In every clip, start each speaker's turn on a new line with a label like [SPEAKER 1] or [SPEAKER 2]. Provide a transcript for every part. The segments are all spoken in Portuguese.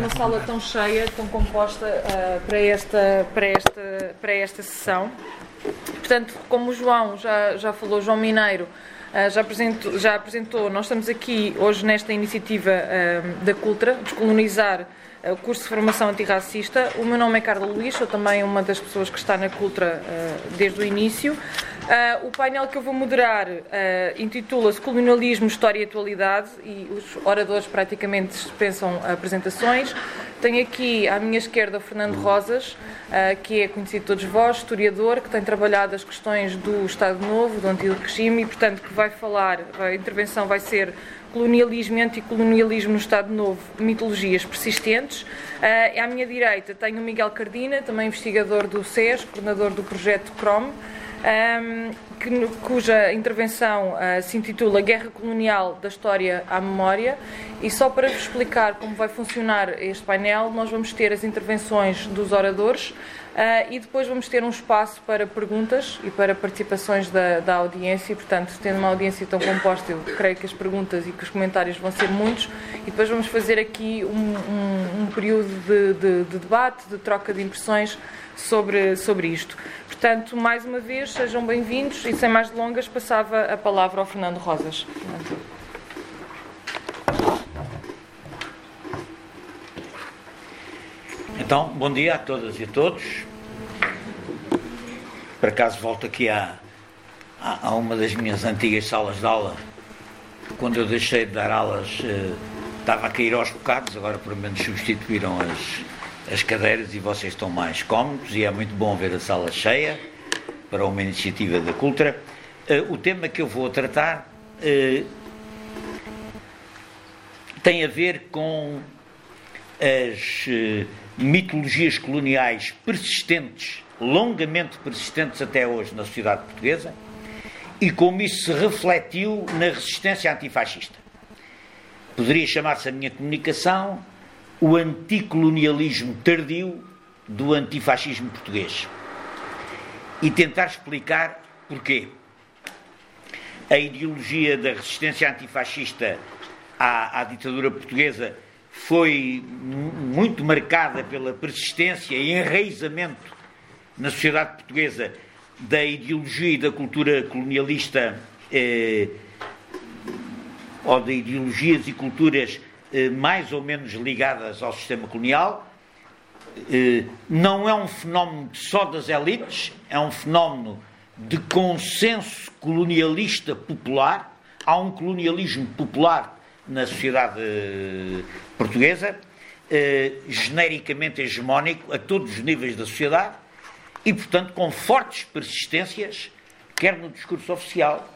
[SPEAKER 1] uma sala tão cheia, tão composta uh, para, esta, para, esta, para esta sessão. Portanto, como o João já, já falou, João Mineiro uh, já, apresentou, já apresentou, nós estamos aqui hoje nesta iniciativa uh, da Cultra, descolonizar o curso de formação antirracista. O meu nome é Carla Luís, sou também uma das pessoas que está na Cultra desde o início. Uh, o painel que eu vou moderar uh, intitula-se Colonialismo, História e Atualidade e os oradores praticamente dispensam apresentações. Tenho aqui à minha esquerda Fernando Rosas, uh, que é conhecido de todos vós, historiador, que tem trabalhado as questões do Estado Novo, do antigo regime e, portanto, que vai falar, a intervenção vai ser colonialismo e anticolonialismo no Estado Novo, mitologias persistentes. Uh, à minha direita tenho o Miguel Cardina, também investigador do SES, coordenador do projeto CROM que, cuja intervenção uh, se intitula Guerra Colonial da História à Memória. E só para vos explicar como vai funcionar este painel, nós vamos ter as intervenções dos oradores. Uh, e depois vamos ter um espaço para perguntas e para participações da, da audiência. E, portanto, tendo uma audiência tão composta, eu creio que as perguntas e que os comentários vão ser muitos. E depois vamos fazer aqui um, um, um período de, de, de, debate, de troca de impressões sobre, sobre isto. Portanto, mais uma vez, sejam bem-vindos e sem mais delongas, passava a palavra ao Fernando Rosas.
[SPEAKER 2] Então, bom dia a todas e a todos. Por acaso volto aqui a, a, a uma das minhas antigas salas de aula. Quando eu deixei de dar aulas, eh, estava a cair aos bocados, agora pelo menos substituíram as, as cadeiras e vocês estão mais cómodos e é muito bom ver a sala cheia para uma iniciativa da Cultura. Uh, o tema que eu vou tratar uh, tem a ver com as uh, mitologias coloniais persistentes, longamente persistentes até hoje na sociedade portuguesa, e como isso se refletiu na resistência antifascista. Poderia chamar-se a minha comunicação o anticolonialismo tardio do antifascismo português. E tentar explicar porquê. A ideologia da resistência antifascista à, à ditadura portuguesa foi muito marcada pela persistência e enraizamento na sociedade portuguesa da ideologia e da cultura colonialista eh, ou de ideologias e culturas eh, mais ou menos ligadas ao sistema colonial. Eh, não é um fenómeno só das elites, é um fenómeno de consenso colonialista popular. Há um colonialismo popular na sociedade eh, portuguesa, genericamente hegemónico a todos os níveis da sociedade e, portanto, com fortes persistências, quer no discurso oficial,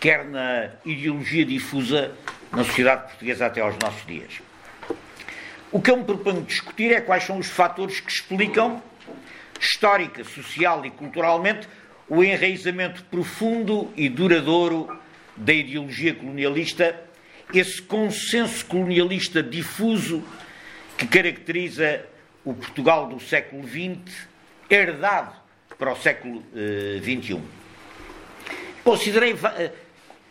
[SPEAKER 2] quer na ideologia difusa na sociedade portuguesa até aos nossos dias. O que eu me proponho discutir é quais são os fatores que explicam, histórica, social e culturalmente, o enraizamento profundo e duradouro da ideologia colonialista, esse consenso colonialista difuso que caracteriza o Portugal do século XX, herdado para o século XXI. Uh, Considerei, uh,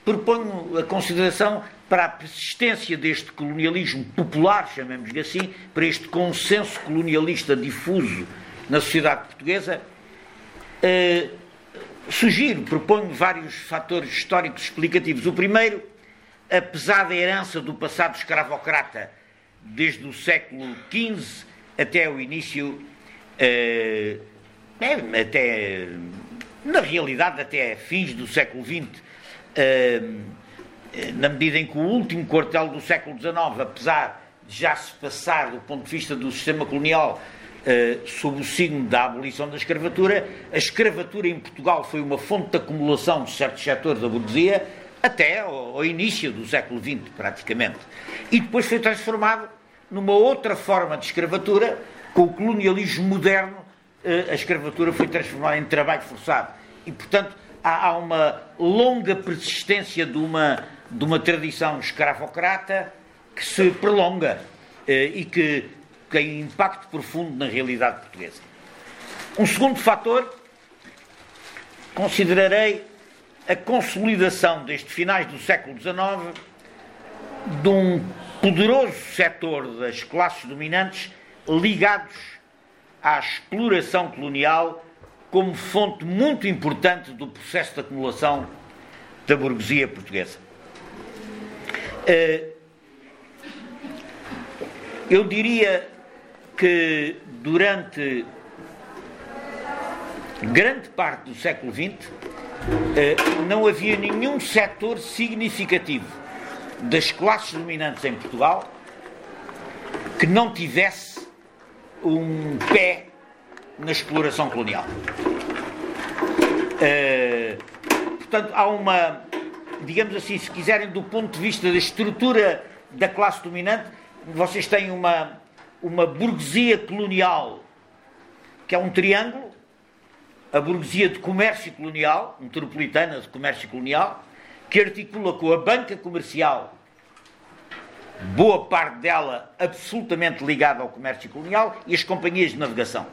[SPEAKER 2] proponho a consideração para a persistência deste colonialismo popular, chamemos-lhe assim, para este consenso colonialista difuso na sociedade portuguesa, uh, sugiro, proponho vários fatores históricos explicativos. O primeiro, a pesada herança do passado escravocrata, desde o século XV até o início, uh, é, até, na realidade, até fins do século XX. Eh, na medida em que o último quartel do século XIX, apesar de já se passar do ponto de vista do sistema colonial uh, sob o signo da abolição da escravatura, a escravatura em Portugal foi uma fonte de acumulação de certos setores da burguesia até ao, ao início do século XX, praticamente. E depois foi transformado numa outra forma de escravatura, com o colonialismo moderno, uh, a escravatura foi transformada em trabalho forçado. E, portanto, há, há uma longa persistência de uma de uma tradição escravocrata que se prolonga eh, e que tem impacto profundo na realidade portuguesa. Um segundo fator, considerarei a consolidação desde finais do século XIX de um poderoso setor das classes dominantes ligados à exploração colonial como fonte muito importante do processo de acumulação da burguesia portuguesa. Eh, eu diria que durante grande parte do século XX eh, não havia nenhum setor significativo das classes dominantes em Portugal que não tivesse um pé na exploração colonial. Uh, portanto, há uma, digamos assim, se quiserem, do ponto de vista da estrutura da classe dominante, vocês têm uma, uma burguesia colonial que é um triângulo, a burguesia de comércio colonial, metropolitana de comércio colonial, que articula com a banca comercial, boa parte dela absolutamente ligada ao comércio colonial, e as companhias de navegação.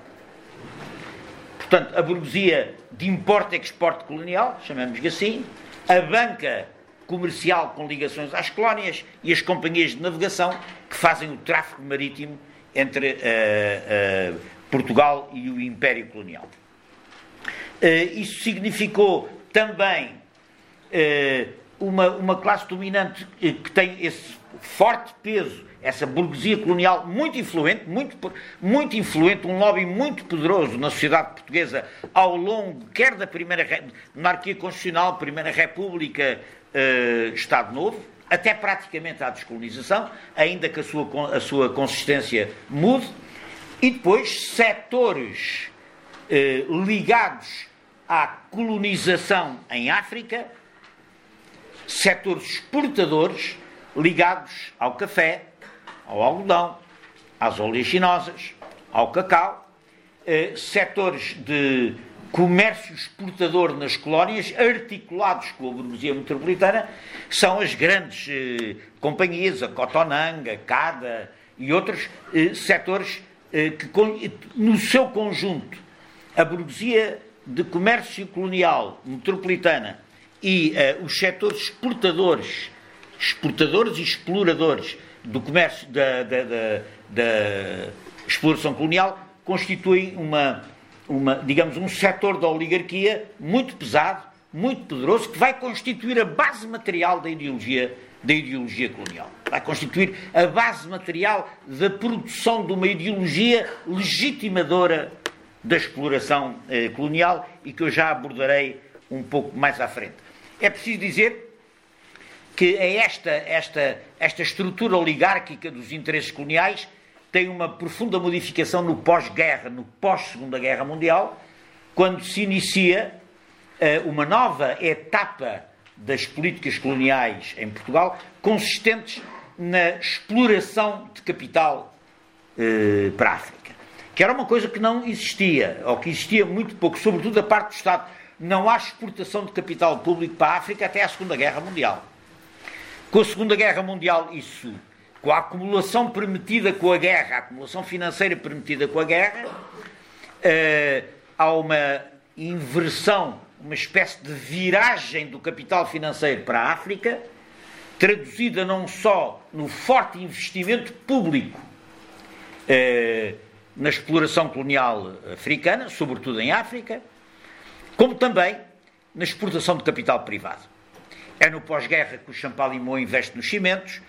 [SPEAKER 2] Portanto, a burguesia de importe e exporte colonial, chamamos-lhe assim, a banca comercial com ligações às colónias e as companhias de navegação que fazem o tráfego marítimo entre uh, uh, Portugal e o Império Colonial. Uh, isso significou também uma, uma classe dominante que tem esse forte peso essa burguesia colonial muito influente, muito, muito influente, um lobby muito poderoso na sociedade portuguesa ao longo, quer da primeira monarquia constitucional, Primeira República, eh, Estado Novo, até praticamente à descolonização, ainda que a sua, a sua consistência mude, e depois setores eh, ligados à colonização em África, setores exportadores ligados ao café, ao algodão, às oleaginosas, ao cacau, eh, setores de comércio exportador nas colónias, articulados com a burguesia metropolitana, são as grandes eh, companhias, a Cotonanga, CADA e outros eh, setores eh, que, no seu conjunto, a burguesia de comércio colonial metropolitana e eh, os setores exportadores, exportadores e exploradores do comércio, da, da, da, da exploração colonial, constituem uma, uma, digamos, um setor da oligarquia muito pesado, muito poderoso, que vai constituir a base material da ideologia, da ideologia colonial. Vai constituir a base material da produção de uma ideologia legitimadora da exploração eh, colonial e que eu já abordarei um pouco mais à frente. É preciso dizer que é esta, esta, esta estrutura oligárquica dos interesses coloniais tem uma profunda modificação no pós-guerra, no pós-segunda guerra mundial, quando se inicia uh, uma nova etapa das políticas coloniais em Portugal, consistentes na exploração de capital uh, para a África, que era uma coisa que não existia, ou que existia muito pouco, sobretudo da parte do Estado. Não há exportação de capital público para a África até a Segunda Guerra Mundial. Com a Segunda Guerra Mundial, isso, com a acumulação permitida com a guerra, a acumulação financeira permitida com a guerra, uh, há uma inversão, uma espécie de viragem do capital financeiro para a África, traduzida não só no forte investimento público uh, na exploração colonial africana, sobretudo em África, como também na exportação de capital privado. É no pós-guerra que o Champalimau investe nos cimentos,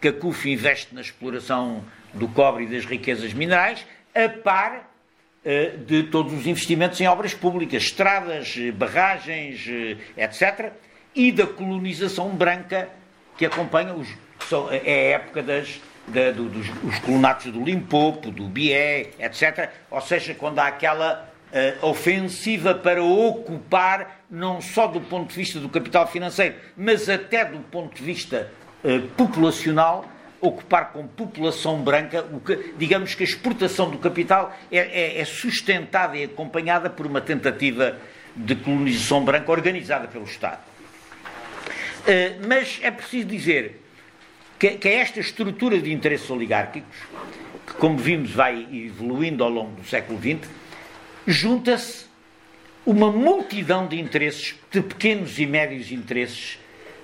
[SPEAKER 2] que a CUF investe na exploração do cobre e das riquezas minerais, a par uh, de todos os investimentos em obras públicas, estradas, eh, barragens, uh, etc., e da colonização branca que acompanha os, são, é a época das, da, do, dos os colonatos do Limpopo, do Bié, etc. Ou seja, quando há aquela uh, ofensiva para ocupar, não só do ponto de vista do capital financeiro, mas até do ponto de vista uh, populacional, ocupar com população branca, que, digamos que a exportação do capital é, é, é sustentada e acompanhada por uma tentativa de colonização branca organizada pelo Estado. Uh, mas é preciso dizer que, que é esta estrutura de interesses oligárquicos, que, como vimos, vai evoluindo ao longo do século XX, junta-se uma multidão de interesses, de pequenos e médios interesses,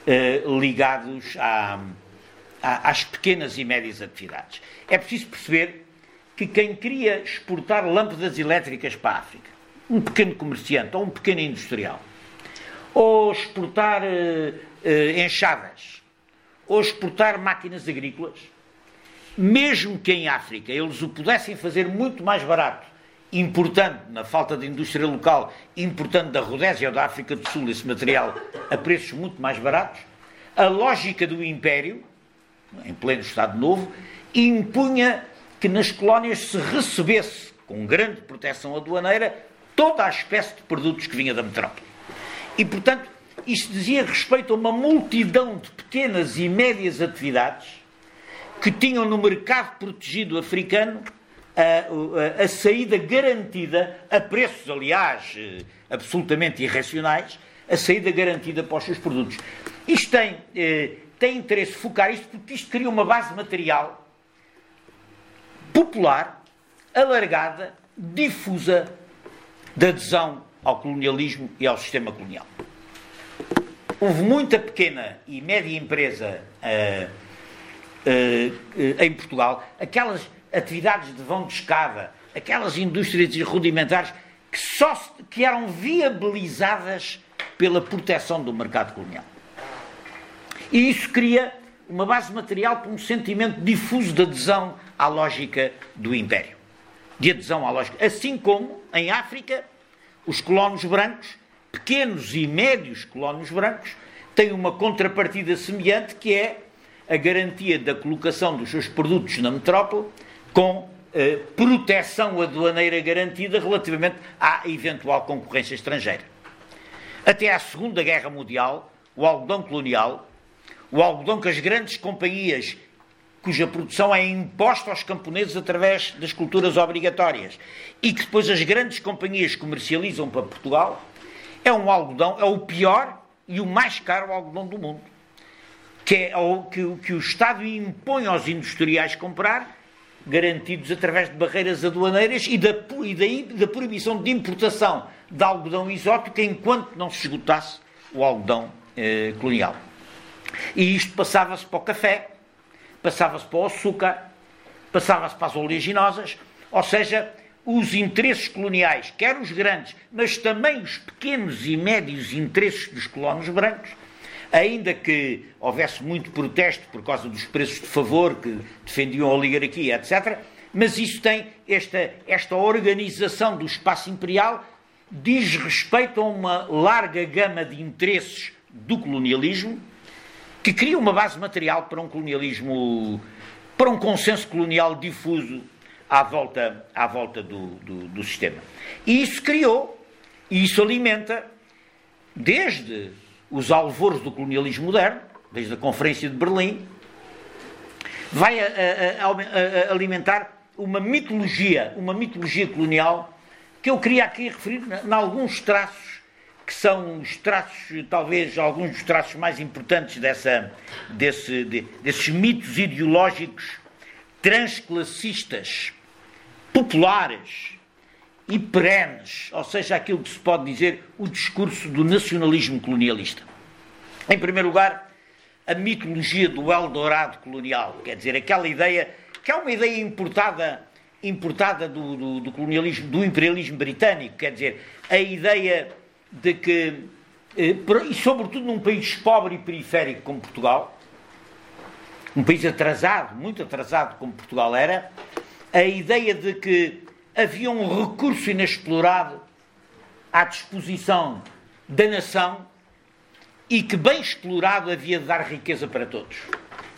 [SPEAKER 2] eh, ligados à, às pequenas e médias atividades. É preciso perceber que quem queria exportar lâmpadas elétricas para a África, um pequeno comerciante ou um pequeno industrial, ou exportar uh, uh, enxadas, ou exportar máquinas agrícolas, mesmo que em África eles o pudessem fazer muito mais barato, importando, na falta de indústria local, importando da Rodésia ou da África do Sul esse material a preços muito mais baratos, a lógica do império, em pleno Estado Novo, impunha que nas colónias se recebesse, com grande proteção aduaneira, toda a espécie de produtos que vinha da metrópole. E, portanto, isto dizia respeito a uma multidão de pequenas e médias atividades que tinham no mercado protegido africano a, a, saída garantida, a preços, aliás, eh, absolutamente irracionais, a saída garantida para os seus produtos. Isto tem, eh, tem interesse focar isto porque isto cria uma base material popular, alargada, difusa, de adesão ao colonialismo e ao sistema colonial. Houve muita pequena e média empresa uh, em Portugal, aquelas atividades de vão de escada, aquelas indústrias rudimentares que, só, que eram viabilizadas pela proteção do mercado colonial. E isso cria uma base material para um sentimento difuso de adesão à lógica do império. De adesão à lógica. Assim como, em África, os colonos brancos, pequenos e médios colonos brancos, têm uma contrapartida semelhante que é a garantia da colocação dos seus produtos na metrópole com eh, proteção aduaneira garantida relativamente à eventual concorrência estrangeira. Até à Segunda Guerra Mundial, o algodão colonial, o algodão que as grandes companhias cuja produção é imposta aos camponeses através das culturas obrigatórias e que depois as grandes companhias comercializam para Portugal, é um algodão, é o pior e o mais caro algodão do mundo, que é o que, que o Estado impõe aos industriais comprar garantidos através de barreiras aduaneiras e da, e daí da proibição de importação de algodão exótico enquanto não se esgotasse o algodão eh, colonial. E isto passava-se para o café, passava-se para o açúcar, passava-se para as oleaginosas, ou seja, os interesses coloniais, quer os grandes, mas também os pequenos e médios interesses dos colonos brancos, ainda que houvesse muito protesto por causa dos preços de favor que defendiam a oligarquia, etc., mas isso tem esta, esta organização do espaço imperial diz respeito a uma larga gama de interesses do colonialismo que cria uma base material para um colonialismo, para um consenso colonial difuso à volta, à volta do, do, do sistema. E isso criou, e isso alimenta, desde os alvoros do colonialismo moderno, desde a Conferência de Berlim, vai a, a, a, alimentar uma mitologia, uma mitologia colonial que eu queria aqui referir em alguns traços que são os traços, talvez alguns dos traços mais importantes dessa, desse, de, desses mitos ideológicos transclassistas, populares e perenes, ou seja, aquilo que se pode dizer o discurso do nacionalismo colonialista. Em primeiro lugar, a mitologia do Eldorado colonial, quer dizer, aquela ideia que é uma ideia importada, importada do, do, do colonialismo, do imperialismo britânico, quer dizer, a ideia de que, eh, e sobretudo num país pobre e periférico como Portugal, um país atrasado, muito atrasado como Portugal era, a ideia de que havia um recurso inexplorado à disposição da nação e que, bem explorado, havia de dar riqueza para todos.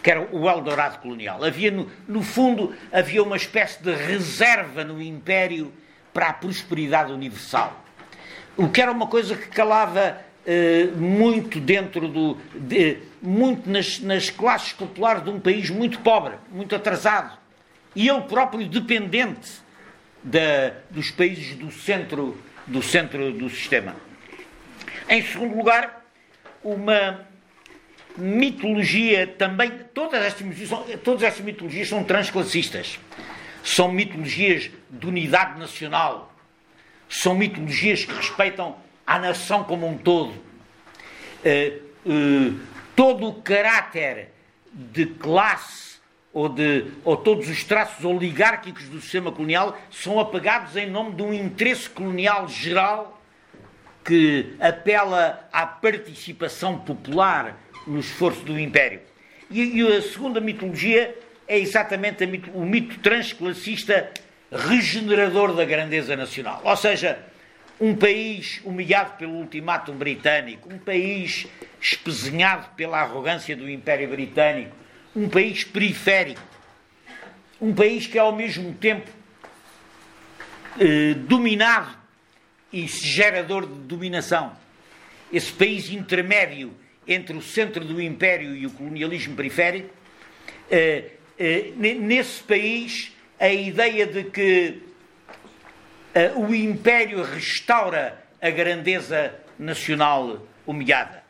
[SPEAKER 2] Que era o Eldorado colonial. Havia, no, no fundo, havia uma espécie de reserva no Império para a prosperidade universal. O que era uma coisa que calava uh, muito dentro do. De, muito nas, nas classes populares de um país muito pobre, muito atrasado. E ele próprio dependente da, dos países do centro, do centro do sistema. Em segundo lugar, uma mitologia também. Todas estas mitologias são, todas estas mitologias são transclassistas. São mitologias de unidade nacional. São mitologias que respeitam a nação como um todo. Uh, uh, todo o caráter de classe ou, de, ou todos os traços oligárquicos do sistema colonial são apagados em nome de um interesse colonial geral que apela à participação popular no esforço do Império. E, e a segunda mitologia é exatamente mito, o mito transclassista regenerador da grandeza nacional. Ou seja, um país humilhado pelo ultimátum britânico, um país espezinhado pela arrogância do Império Britânico, um país periférico, um país que é ao mesmo tempo eh, dominado e gerador de dominação. Esse país intermédio entre o centro do Império e o colonialismo periférico, eh, eh, nesse país a ideia de que uh, o Império restaura a grandeza nacional humilhada.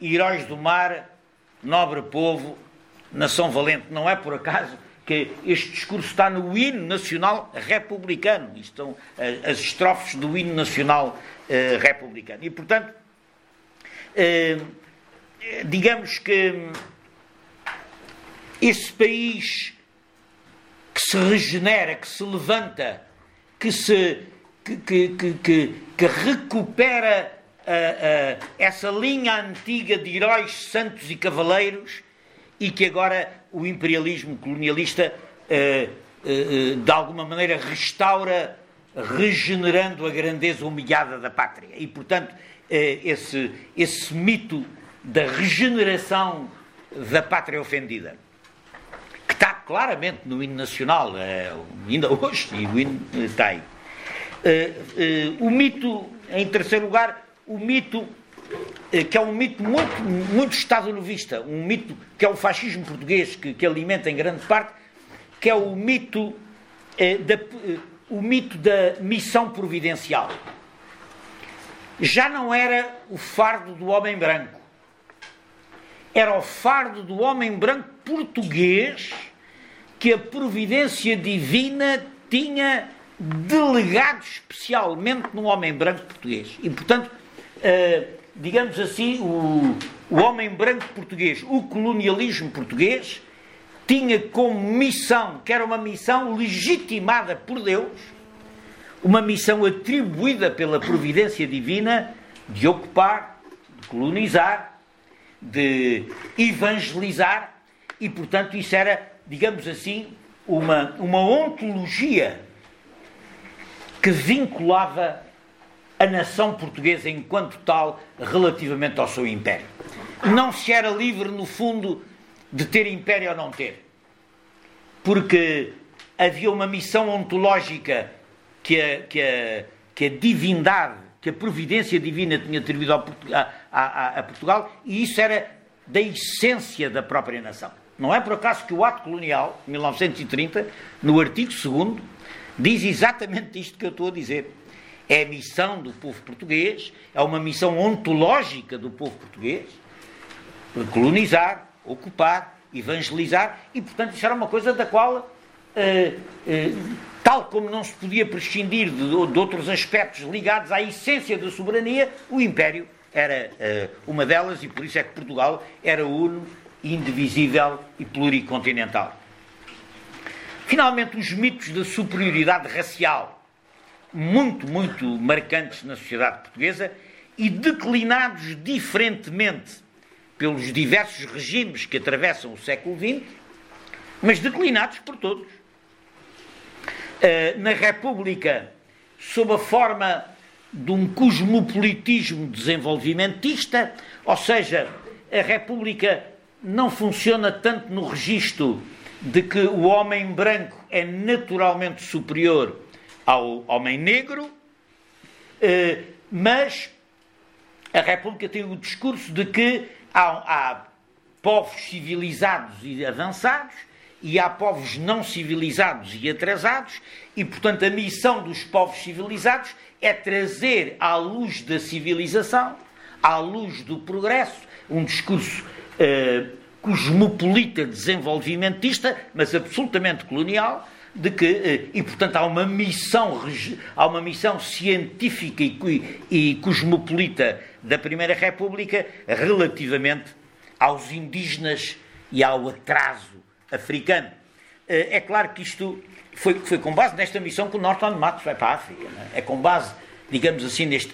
[SPEAKER 2] Heróis do mar, nobre povo, nação valente. Não é por acaso que este discurso está no hino nacional republicano. Estão uh, as estrofes do hino nacional uh, republicano. E, portanto, digamos que esse país que se regenera, que se levanta, que, se, que, que, que, que recupera uh, uh, essa linha antiga de heróis santos e cavaleiros e que agora o imperialismo colonialista uh, de alguma maneira restaura, regenerando a grandeza humilhada da pátria. E, portanto, esse, esse mito da regeneração da pátria ofendida está claramente no hino nacional, ainda hoje, e o hino está aí. O mito, em terceiro lugar, o mito, que é um mito muito, muito estado-novista, um mito que é o fascismo português, que, que alimenta em grande parte, que é o mito, da, o mito da missão providencial. Já não era o fardo do homem branco, era o fardo do homem branco português que a providência divina tinha delegado especialmente no homem branco português. E, portanto, uh, digamos assim, o, o homem branco português, o colonialismo português, tinha como missão, que era uma missão legitimada por Deus, uma missão atribuída pela providência divina de ocupar, de colonizar, de evangelizar, e portanto isso era digamos assim, uma, uma ontologia que vinculava a nação portuguesa enquanto tal relativamente ao seu império. Não se era livre, no fundo, de ter império ou não ter. Porque havia uma missão ontológica que a, que a, que a divindade, que a providência divina tinha atribuído a, a, a Portugal, e isso era da essência da própria nação. Não é por acaso que o ato colonial, 1930, no artigo 2, diz exatamente isto que eu estou a dizer. É a missão do povo português, é uma missão ontológica do povo português, colonizar, ocupar, evangelizar, e portanto isso era uma coisa da qual, eh, eh, tal como não se podia prescindir de, de, outros aspectos ligados à essência da soberania, o Império era eh, uma delas, e por isso é que Portugal era uno indivisível e pluricontinental. Finalmente, os mitos da superioridade racial, muito, muito marcantes na sociedade portuguesa e declinados diferentemente pelos diversos regimes que atravessam o século XX, mas declinados por todos. Eh, na República, sob a forma de um cosmopolitismo desenvolvimentista, ou seja, a República não funciona tanto no registro de que o homem branco é naturalmente superior ao homem negro, eh, mas a República tem o discurso de que há, há povos civilizados e avançados e há povos não civilizados e atrasados, e portanto a missão dos povos civilizados é trazer à luz da civilização, à luz do progresso, um discurso uh, cosmopolita, desenvolvimentista, mas absolutamente colonial, de que, uh, e portanto há uma missão, há uma missão científica e, e cosmopolita da Primeira República relativamente aos indígenas e ao atraso africano. É claro que isto foi, foi com base nesta missão que o Norton Matos vai para a África. É? é? com base, digamos assim, neste,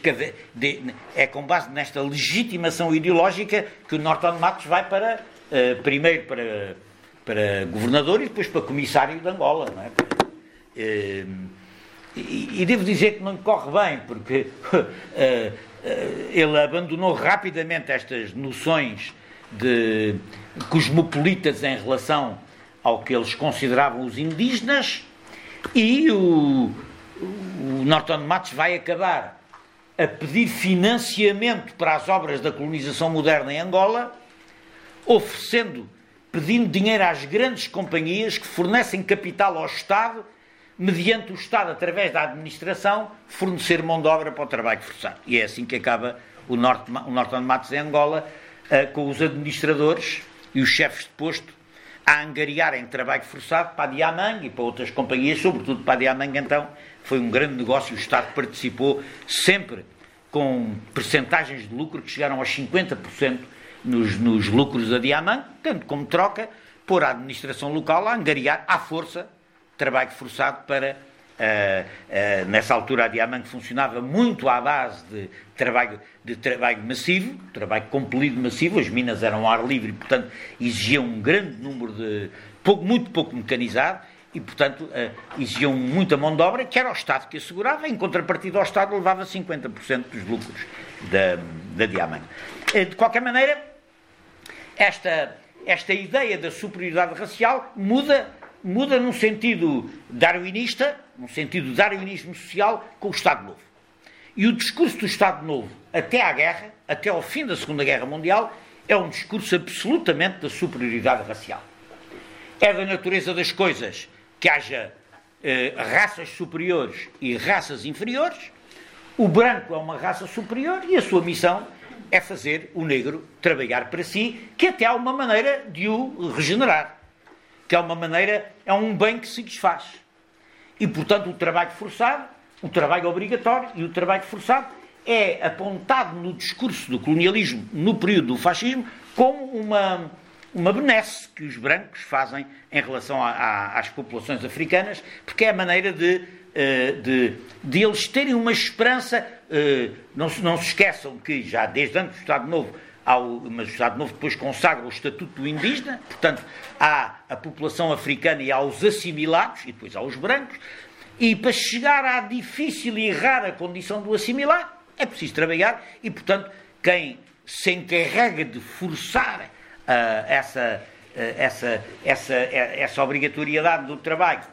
[SPEAKER 2] é com base nesta legitimação ideológica que o Norton Matos vai para, uh, primeiro para, para governador e depois para comissário de Angola. Não é? Uh, e, e, devo dizer que não lhe corre bem, porque uh, ele abandonou rapidamente estas noções de cosmopolitas em relação ao que eles consideravam os indígenas e o, o Norton Matos vai acabar a pedir financiamento para as obras da colonização moderna em Angola, oferecendo, pedindo dinheiro às grandes companhias que fornecem capital ao Estado, mediante o Estado, através da administração, fornecer mão de obra para o trabalho forçado. E é assim que acaba o, Norte, o Norton Matos em Angola, uh, com os administradores e os chefes de posto a angariarem trabalho forçado para a Diamang e para outras companhias, sobretudo para a Diamang, então, foi um grande negócio. O Estado participou sempre com percentagens de lucro que chegaram aos 50% nos, nos lucros da Diamang, tanto como troca, por a administração local a angariar à força trabalho forçado para Uh, uh, nessa altura a Diamante funcionava muito à base de trabalho, de trabalho massivo, trabalho compelido massivo, as minas eram ao ar livre e, portanto, exigiam um grande número de. Pouco, muito pouco mecanizado e, portanto, uh, exigiam muita mão de obra, que era o Estado que assegurava, em contrapartida ao Estado levava 50% dos lucros da, da Diamante. de qualquer maneira, esta, esta ideia da superioridade racial muda muda num sentido darwinista, num sentido darwinismo social, com o Estado Novo. E o discurso do Estado Novo, até à guerra, até ao fim da Segunda Guerra Mundial, é um discurso absolutamente da superioridade racial. É da natureza das coisas que haja eh, raças superiores e raças inferiores. O branco é uma raça superior e a sua missão é fazer o negro trabalhar para si, que até há uma maneira de o regenerar que é uma maneira, é um bem que se desfaz. E, portanto, o trabalho forçado, o trabalho obrigatório e o trabalho forçado é apontado no discurso do colonialismo no período do fascismo como uma, uma benesse que os brancos fazem em relação a, a, às populações africanas, porque é a maneira de, de, de eles terem uma esperança. Eh, não, não se esqueçam que já desde antes do Estado Novo ao, mas o Estado Novo depois consagra o Estatuto do Indígena, portanto, há a população africana e aos assimilados, e depois aos brancos, e para chegar à difícil e rara condição do assimilar, é preciso trabalhar, e, portanto, quem se encarrega de forçar uh, essa, uh, essa, essa, essa obrigatoriedade do trabalho,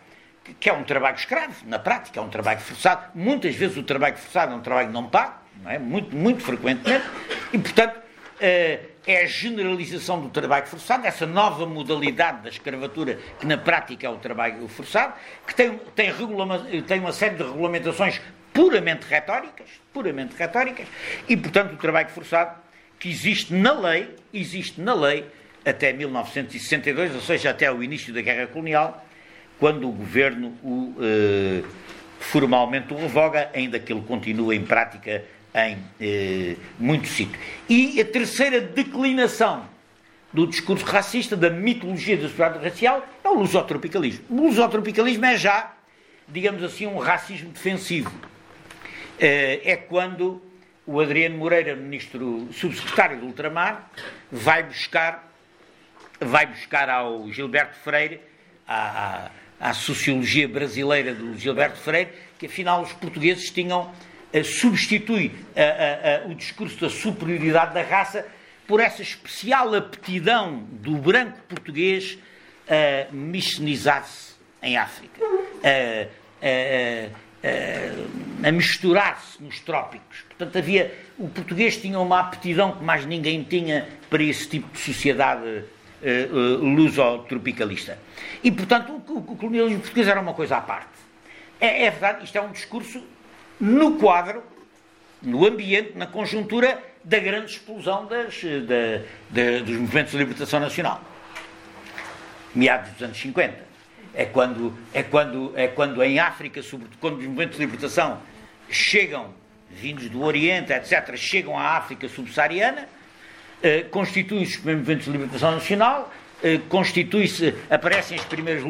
[SPEAKER 2] que é um trabalho escravo, na prática, é um trabalho forçado, muitas vezes o trabalho forçado é um trabalho não pago, não é? muito, muito frequentemente, e, portanto, eh, é a generalização do trabalho forçado, essa nova modalidade da escravatura, que na prática é o trabalho forçado, que tem, tem, tem uma série de regulamentações puramente retóricas, puramente retóricas, e, portanto, o trabalho forçado que existe na lei, existe na lei até 1962, ou seja, até o início da Guerra Colonial, quando o governo o, eh, formalmente o revoga, ainda que ele continue em prática em eh, muitos sítios. E a terceira declinação do discurso racista, da mitologia da sociedade racial, é o lusotropicalismo. O lusotropicalismo é já, digamos assim, um racismo defensivo. Eh, é quando o Adriano Moreira, ministro subsecretário do Ultramar, vai buscar, vai buscar ao Gilberto Freire, à, à sociologia brasileira do Gilberto Freire, que afinal os portugueses tinham substitui a, a, o discurso da superioridade da raça por essa especial aptidão do branco português a miscenizar-se em África, a, a misturar-se nos trópicos. Portanto, havia, o português tinha uma aptidão que mais ninguém tinha para esse tipo de sociedade uh, uh, luso-tropicalista. E, portanto, o, o colonialismo português era uma coisa à parte. É, é verdade, isto é um discurso no quadro, no ambiente, na conjuntura da grande explosão das, da, da, dos movimentos de libertação nacional. Meados dos anos 50. É quando, é quando, é quando em África, sobretudo quando os movimentos de libertação chegam, vindos do Oriente, etc., chegam à África subsaariana, eh, constituem os movimentos de libertação nacional, eh, constitui-se, aparecem as primeiras,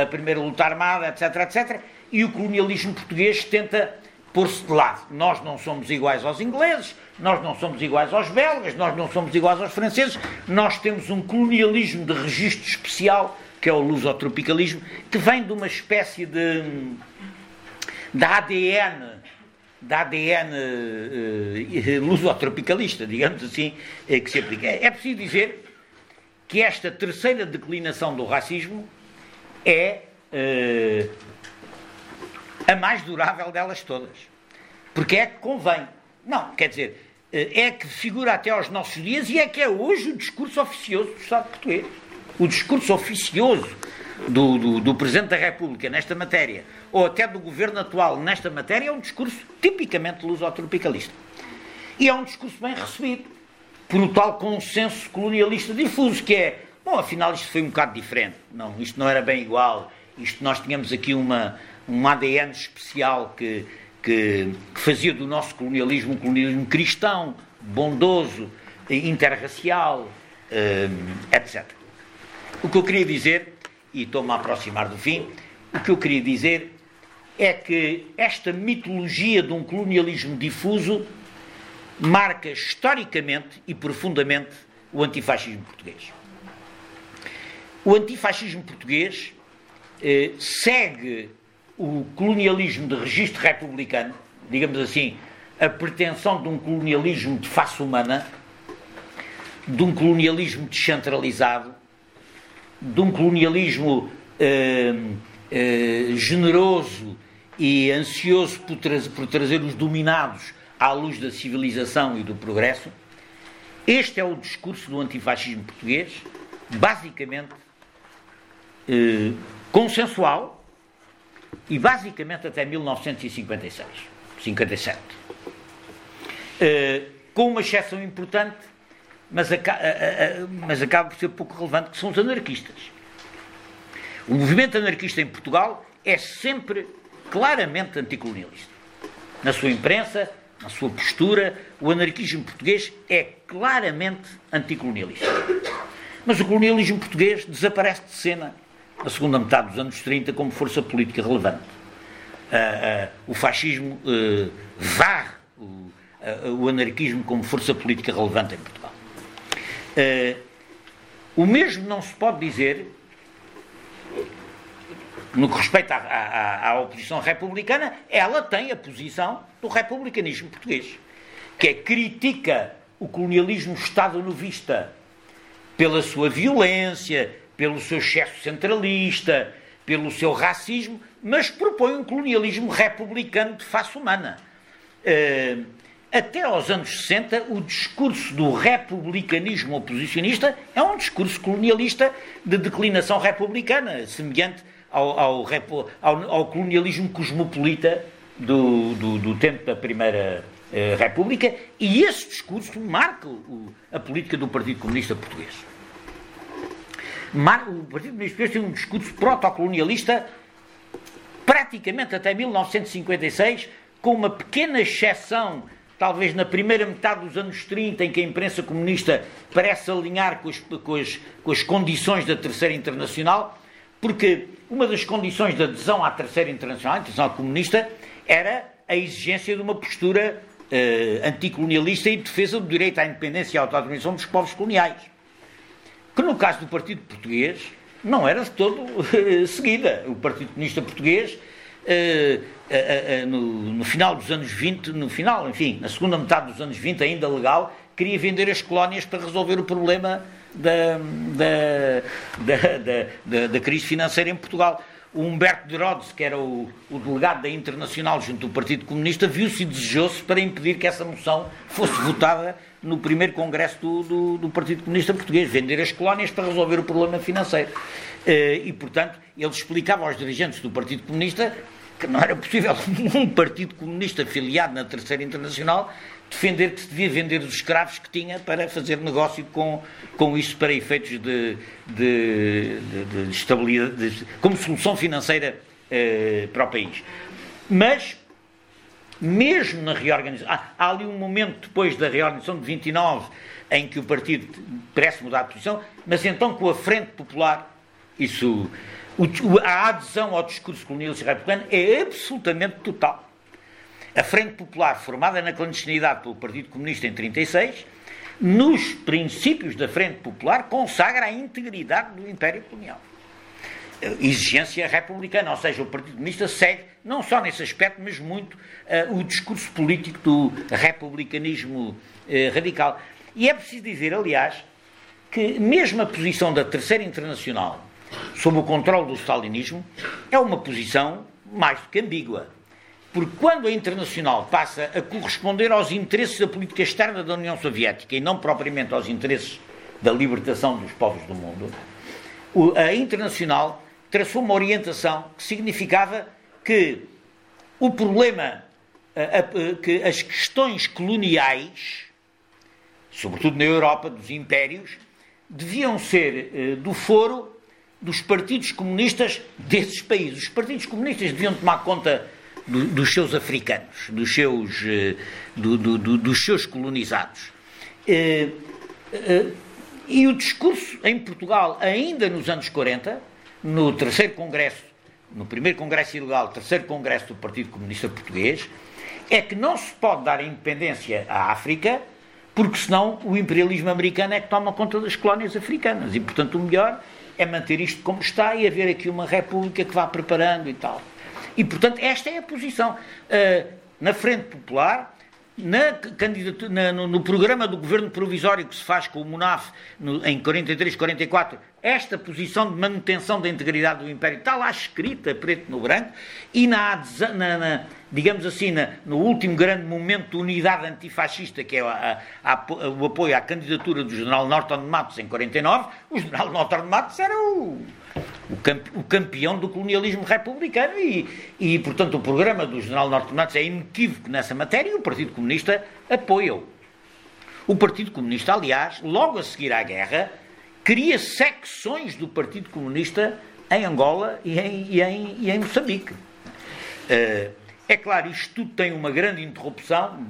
[SPEAKER 2] a primeira luta armada, etc, etc, e o colonialismo português tenta pôr-se de lado. Nós não somos iguais aos ingleses, nós não somos iguais aos belgas, nós não somos iguais aos franceses, nós temos um colonialismo de registro especial, que é o lusotropicalismo, que vem de uma espécie de, de ADN da ADN uh, lusotropicalista, digamos assim, uh, que se aplica. É, é preciso dizer que esta terceira declinação do racismo é uh, a mais durável delas todas. Porque é que convém. Não, quer dizer, é que figura até aos nossos dias e é que é hoje o discurso oficioso do Estado português. O discurso oficioso do, do, do, Presidente da República nesta matéria, ou até do Governo atual nesta matéria, é um discurso tipicamente lusotropicalista. E é um discurso bem recebido por o tal consenso colonialista difuso, que é, bom, afinal isto foi um bocado diferente. Não, isto não era bem igual. Isto nós tínhamos aqui uma, um ADN especial que, que, que fazia do nosso colonialismo um colonialismo cristão, bondoso, interracial, hum, etc. O que eu queria dizer e estou-me a aproximar do fim, o que eu queria dizer é que esta mitologia de um colonialismo difuso marca historicamente e profundamente o antifascismo português. O antifascismo português eh, segue o colonialismo de registro republicano, digamos assim, a pretensão de um colonialismo de face humana, de um colonialismo descentralizado, de um colonialismo eh, eh, generoso e ansioso por, tra por trazer os dominados à luz da civilização e do progresso. Este é o discurso do antifascismo português, basicamente eh, consensual e basicamente até 1956, 57. Eh, com uma exceção importante mas, aca mas acaba por ser pouco relevante, que são os anarquistas. O movimento anarquista em Portugal é sempre claramente anticolonialista. Na sua imprensa, na sua postura, o anarquismo português é claramente anticolonialista. Mas o colonialismo português desaparece de cena na segunda metade dos anos 30 como força política relevante. Uh, uh, o fascismo uh, varre o, o anarquismo como força política relevante em Portugal. O mesmo não se pode dizer no que respeita à, à, à, oposição republicana, ela tem a posição do republicanismo português, que é critica o colonialismo Estado-novista pela sua violência, pelo seu excesso centralista, pelo seu racismo, mas propõe um colonialismo republicano de face humana. Uh, até aos anos 60, o discurso do republicanismo oposicionista é um discurso colonialista de declinação republicana, semelhante ao, ao, ao, ao colonialismo cosmopolita do, do, do, tempo da Primeira eh, República, e esse discurso marca o, a política do Partido Comunista Português. Marca, o Partido Comunista Português tem um discurso protocolonialista praticamente até 1956, com uma pequena exceção talvez na primeira metade dos anos 30, em que a imprensa comunista parece alinhar com as, com as, com as condições da Terceira Internacional, porque uma das condições da adesão à Terceira Internacional, a Internacional Comunista, era a exigência de uma postura uh, anticolonialista e de defesa do direito à independência e à autodeterminação dos povos coloniais. Que no caso do Partido Português não era de todo uh, seguida. O Partido Comunista Português uh, uh, no, no, final dos anos 20, no final, enfim, na segunda metade dos anos 20, ainda legal, queria vender as colónias para resolver o problema da, da, da, da, crise financeira em Portugal. O Humberto de Rhodes, que era o, o, delegado da Internacional junto do Partido Comunista, viu-se e desejou-se para impedir que essa moção fosse votada no primeiro congresso do, do, do, Partido Comunista Português, vender as colónias para resolver o problema financeiro. E, portanto, ele explicava aos dirigentes do Partido Comunista que não era possível um partido comunista afiliado na Terceira Internacional defender que se devia vender os escravos que tinha para fazer negócio com, com isso para efeitos de, de, de, de estabilidade, como solução financeira eh, para o país. Mas mesmo na reorganização. Há, há ali um momento depois da reorganização de 29 em que o partido parece mudar de posição, mas então com a Frente Popular, isso, o, a adesão ao discurso colonialista republicano é absolutamente total. A Frente Popular, formada na clandestinidade pelo Partido Comunista em 36, nos princípios da Frente Popular, consagra a integridade do Império Colonial. Exigência republicana, ou seja, o Partido Comunista segue, não só nesse aspecto, mas muito uh, o discurso político do republicanismo uh, radical. E é preciso dizer, aliás, que mesmo a posição da Terceira Internacional sob o controle do stalinismo é uma posição mais do que ambígua. Porque quando a Internacional passa a corresponder aos interesses da política externa da União Soviética e não propriamente aos interesses da libertação dos povos do mundo, a Internacional traçou uma orientação que significava que o problema, que as questões coloniais sobretudo na Europa, dos impérios, deviam ser eh, do foro dos partidos comunistas desses países. Os partidos comunistas deviam tomar conta do, dos seus africanos, dos seus, eh, do, do, dos seus colonizados. Eh, e o discurso em Portugal, ainda nos anos 40, no terceiro congresso, no primeiro congresso ilegal, terceiro congresso do Partido Comunista Português, é que não se pode dar independência à África porque senão o imperialismo americano é que toma conta das colónias africanas e, portanto, o melhor é manter isto como está e haver aqui uma república que vá preparando e tal. E, portanto, esta é a posição. Uh, na Frente Popular, na na, no, no, programa do governo provisório que se faz com o MUNAF no, em 43, 44, esta posição de manutenção da integridade do Império está lá escrita, preto no branco, e na, na, na digamos assim, no último grande momento de unidade antifascista, que é a, a, a, o apoio à candidatura do general Norton de Matos em 49, o general Norton de Matos era o o, campeão do colonialismo republicano e, e, portanto, o programa do general Norte é inequívoco nessa matéria e o Partido Comunista apoia-o. O Partido Comunista, aliás, logo a seguir à guerra, cria secções do Partido Comunista em Angola e em, e em, e em Moçambique. Uh, é claro, isto tudo tem uma grande interrupção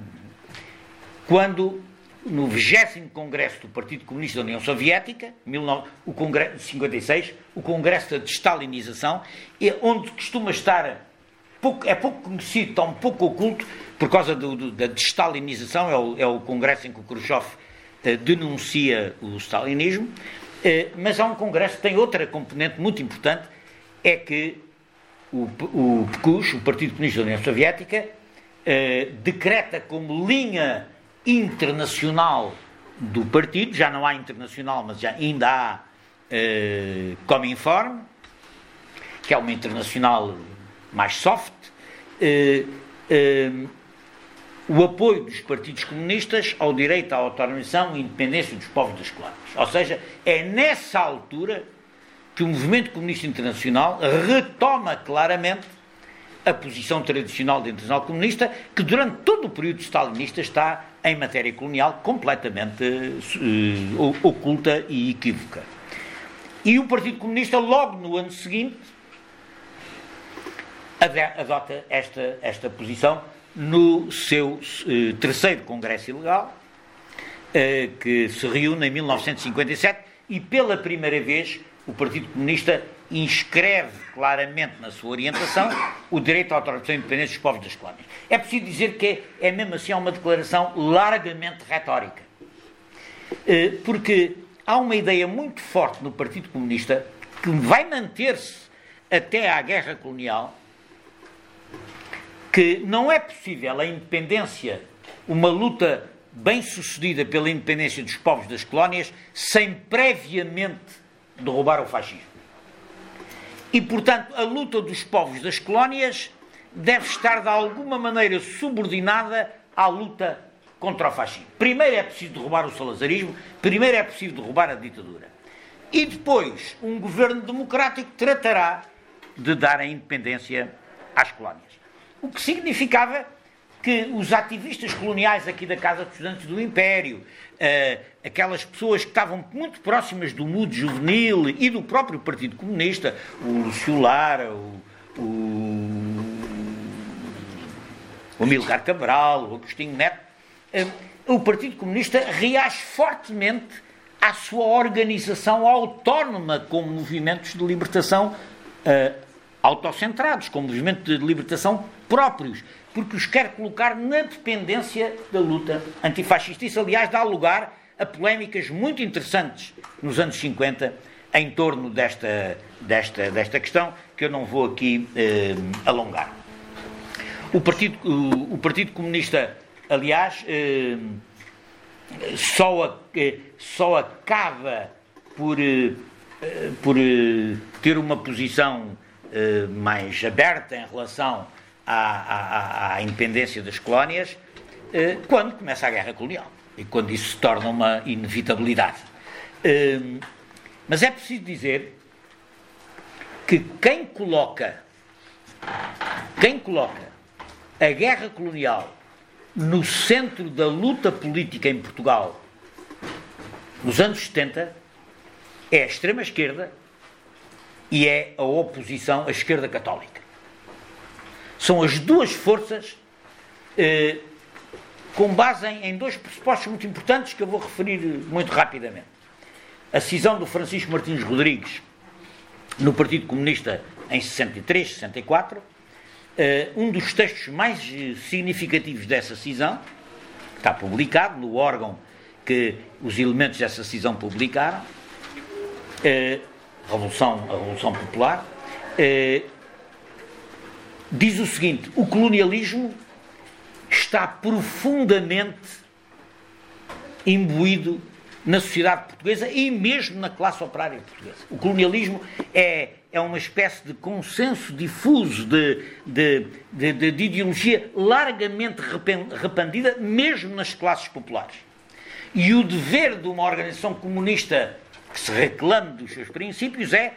[SPEAKER 2] quando no 20 Congresso do Partido Comunista da União Soviética, o Congresso, 56, o Congresso da Destalinização, onde costuma estar, pouco, é pouco conhecido, está um pouco oculto, por causa do, do, da destalinização, é o, é o Congresso em que o Khrushchev eh, denuncia o stalinismo, eh, mas há um Congresso que tem outra componente muito importante, é que o, o PCUS, o Partido Comunista da União Soviética, eh, decreta como linha internacional do partido, já não há internacional, mas já ainda há uh, Cominform, que é uma internacional mais soft, uh, uh, o apoio dos partidos comunistas ao direito à autonomização e independência dos povos das colónias. Ou seja, é nessa altura que o movimento comunista internacional retoma claramente a posição tradicional da Internacional Comunista, que durante todo o período stalinista está em matéria colonial completamente uh, oculta e equívoca. E o Partido Comunista, logo no ano seguinte, adota esta, esta posição no seu uh, terceiro Congresso Ilegal, uh, que se reúne em 1957 e pela primeira vez o Partido Comunista inscreve claramente na sua orientação o direito à autorização independente dos povos das colónias. É preciso dizer que é, é mesmo assim uma declaração largamente retórica. Eh, porque há uma ideia muito forte no Partido Comunista que vai manter-se até à guerra colonial que não é possível a independência, uma luta bem sucedida pela independência dos povos das colónias, sem previamente derrubar o fascismo. E, portanto, a luta dos povos das colónias deve estar de alguma maneira subordinada à luta contra o fascismo. Primeiro é preciso derrubar o salazarismo, primeiro é preciso derrubar a ditadura. E depois, um governo democrático tratará de dar a independência às colónias. O que significava que os ativistas coloniais aqui da Casa dos Estudantes do Império, uh, aquelas pessoas que estavam muito próximas do mundo juvenil e do próprio Partido Comunista, o Lúcio Lara, o, o, o Amilcar Cabral, o Agostinho Neto, eh, o Partido Comunista reage fortemente à sua organização autónoma como movimentos de libertação uh, autocentrados, como movimentos de libertação próprios, porque os quer colocar na dependência da luta antifascista. Isso, aliás, dá lugar a polémicas muito interessantes nos anos 50 em torno desta, desta, desta questão, que eu não vou aqui uh, alongar. O Partido, o, Partido Comunista, aliás, eh, só, só acaba por, eh, por eh, ter uma posição mais aberta em relação à, à, à independência das colónias quando começa a guerra colonial e quando isso se torna uma inevitabilidade. Mas é preciso dizer que quem coloca quem coloca a guerra colonial no centro da luta política em Portugal nos anos 70 é a extrema-esquerda e é a oposição à esquerda católica. São as duas forças eh, com base em, em, dois pressupostos muito importantes que eu vou referir muito rapidamente. A cisão do Francisco Martins Rodrigues no Partido Comunista em 63, 64 Uh, um dos textos mais significativos dessa cisão, está publicado no órgão que os elementos dessa cisão publicaram, uh, Revolução, a Revolução Popular, diz o seguinte: o colonialismo está profundamente imbuído na sociedade portuguesa e mesmo na classe operária portuguesa. O colonialismo é é uma espécie de consenso difuso de, de, de, de ideologia largamente repandida, mesmo nas classes populares. E o dever de uma organização comunista que se reclame dos seus princípios é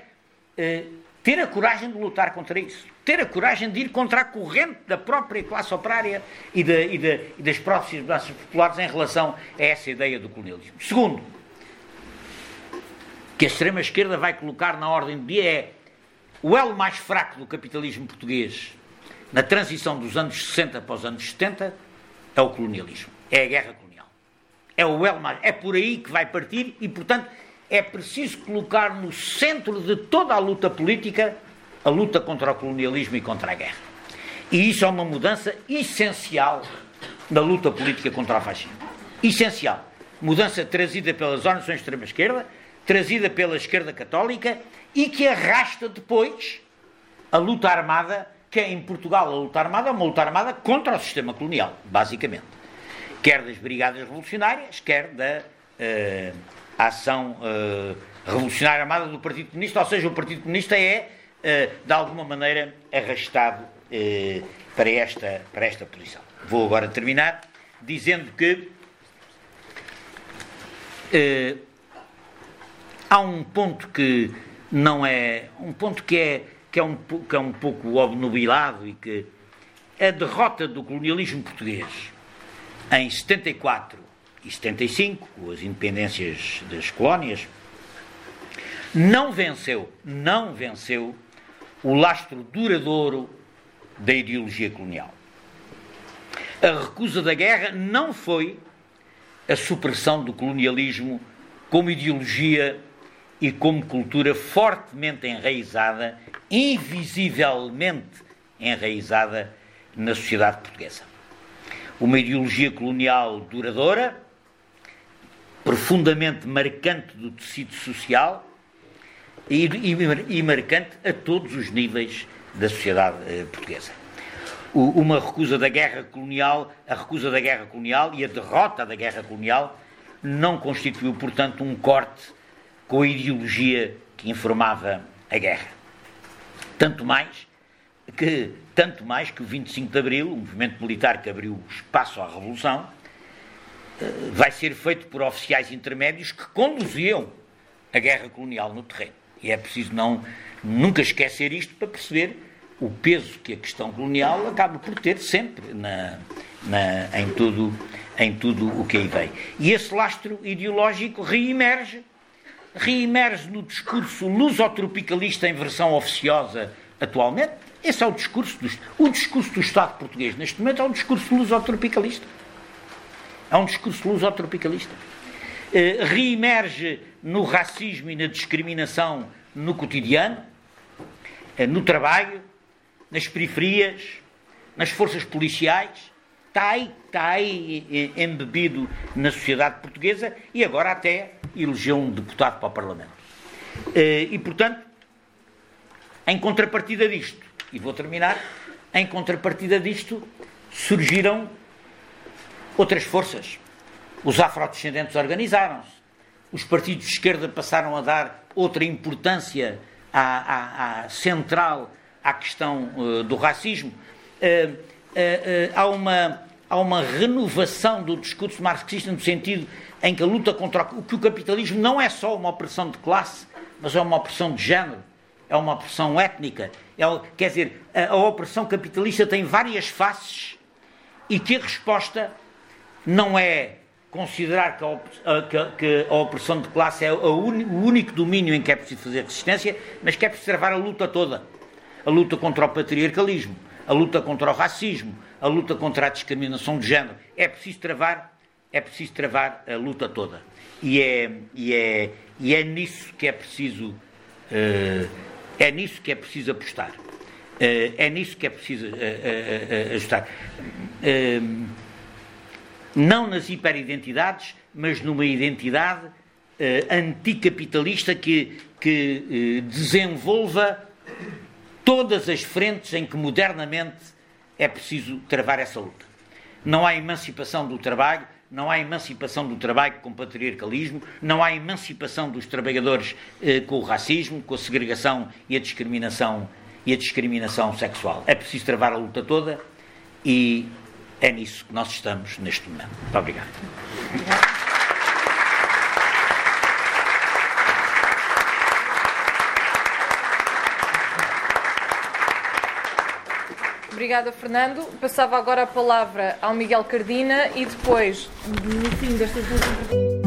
[SPEAKER 2] eh, ter a coragem de lutar contra isso. Ter a coragem de ir contra a corrente da própria classe operária e, de, e, de, e das próprias classes populares em relação a essa ideia do colonialismo. Segundo, que a extrema-esquerda vai colocar na ordem do dia é o elo mais fraco do capitalismo português na transição dos anos 60 para os anos 70 é o colonialismo, é a guerra colonial. É o elo mais, é por aí que vai partir e, portanto, é preciso colocar no centro de toda a luta política a luta contra o colonialismo e contra a guerra. E isso é uma mudança essencial na luta política contra o fascismo. Essencial. Mudança trazida pelas organizações de extrema-esquerda, trazida pela esquerda católica e que arrasta depois a luta armada, que é em Portugal a luta armada é uma luta armada contra o sistema colonial, basicamente. Quer das brigadas revolucionárias, quer da uh, ação uh, revolucionária armada do Partido Comunista, ou seja, o Partido Comunista é, uh, de alguma maneira, arrastado para, esta, para esta posição. Vou agora terminar dizendo que há um ponto que não é. um ponto que é, que é, um, que é um pouco obnubilado e que a derrota do colonialismo português em 74 e 75, com as independências das colónias, não venceu, não venceu o lastro duradouro da ideologia colonial. A recusa da guerra não foi a supressão do colonialismo como ideologia e como cultura fortemente enraizada, invisivelmente enraizada na sociedade portuguesa. Uma ideologia colonial duradoura, profundamente marcante do tecido social e, e, e marcante a todos os níveis da sociedade eh, portuguesa. O, uma recusa da guerra colonial, a recusa da guerra colonial e a derrota da guerra colonial não constituiu, portanto, um corte com a ideologia que informava a guerra. Tanto mais que, tanto mais que o 25 de Abril, o movimento militar que abriu espaço à Revolução, vai ser feito por oficiais intermédios que conduziam a guerra colonial no terreno. E é preciso não, nunca esquecer isto para perceber o peso que a questão colonial acaba por ter sempre na, na, em, tudo, em tudo o que aí vem. E esse lastro ideológico reemerge reemerge no discurso lusotropicalista em versão oficiosa atualmente, Esse é o discurso do, o discurso do Estado português neste momento é um discurso lusotropicalista. É um discurso lusotropicalista. Uh, reemerge no racismo e na discriminação no cotidiano, uh, no trabalho, nas periferias, nas forças policiais. Está aí, está aí embebido na sociedade portuguesa e agora até elegeu um deputado para o Parlamento. E, portanto, em contrapartida disto, e vou terminar, em contrapartida disto, surgiram outras forças. Os afrodescendentes organizaram-se. Os partidos de esquerda passaram a dar outra importância à, à, à central à questão uh, do racismo. Uh, uh, há, uma, há uma renovação do discurso marxista no sentido em que a luta contra o, que o capitalismo não é só uma opressão de classe, mas é uma opressão de género é uma opressão étnica. É, quer dizer, a, a opressão capitalista tem várias faces e que a resposta não é considerar que a, opressão de classe é o único domínio em que é preciso fazer resistência, mas que é preciso travar a luta toda. A luta contra o patriarcalismo, a luta contra o racismo, a luta contra a discriminação de género. É preciso travar, é preciso travar a luta toda. E é, e é, e é nisso que é preciso uh, é nisso que é preciso apostar. Eh, é nisso que é preciso eh, eh, ajustar. Não nas hiperidentidades, mas numa identidade anticapitalista que, que desenvolva todas as frentes em que modernamente é preciso travar essa luta. Não há emancipação do trabalho não há emancipação do trabalho com patriarcalismo, não há emancipação dos trabalhadores eh, com o racismo, com a segregação e a discriminação e a discriminação sexual. É preciso travar a luta toda e é nisso que nós estamos neste momento. Muito obrigado.
[SPEAKER 1] Obrigada, Fernando. Passava agora a palavra ao Miguel Cardina e depois, no fim destas duas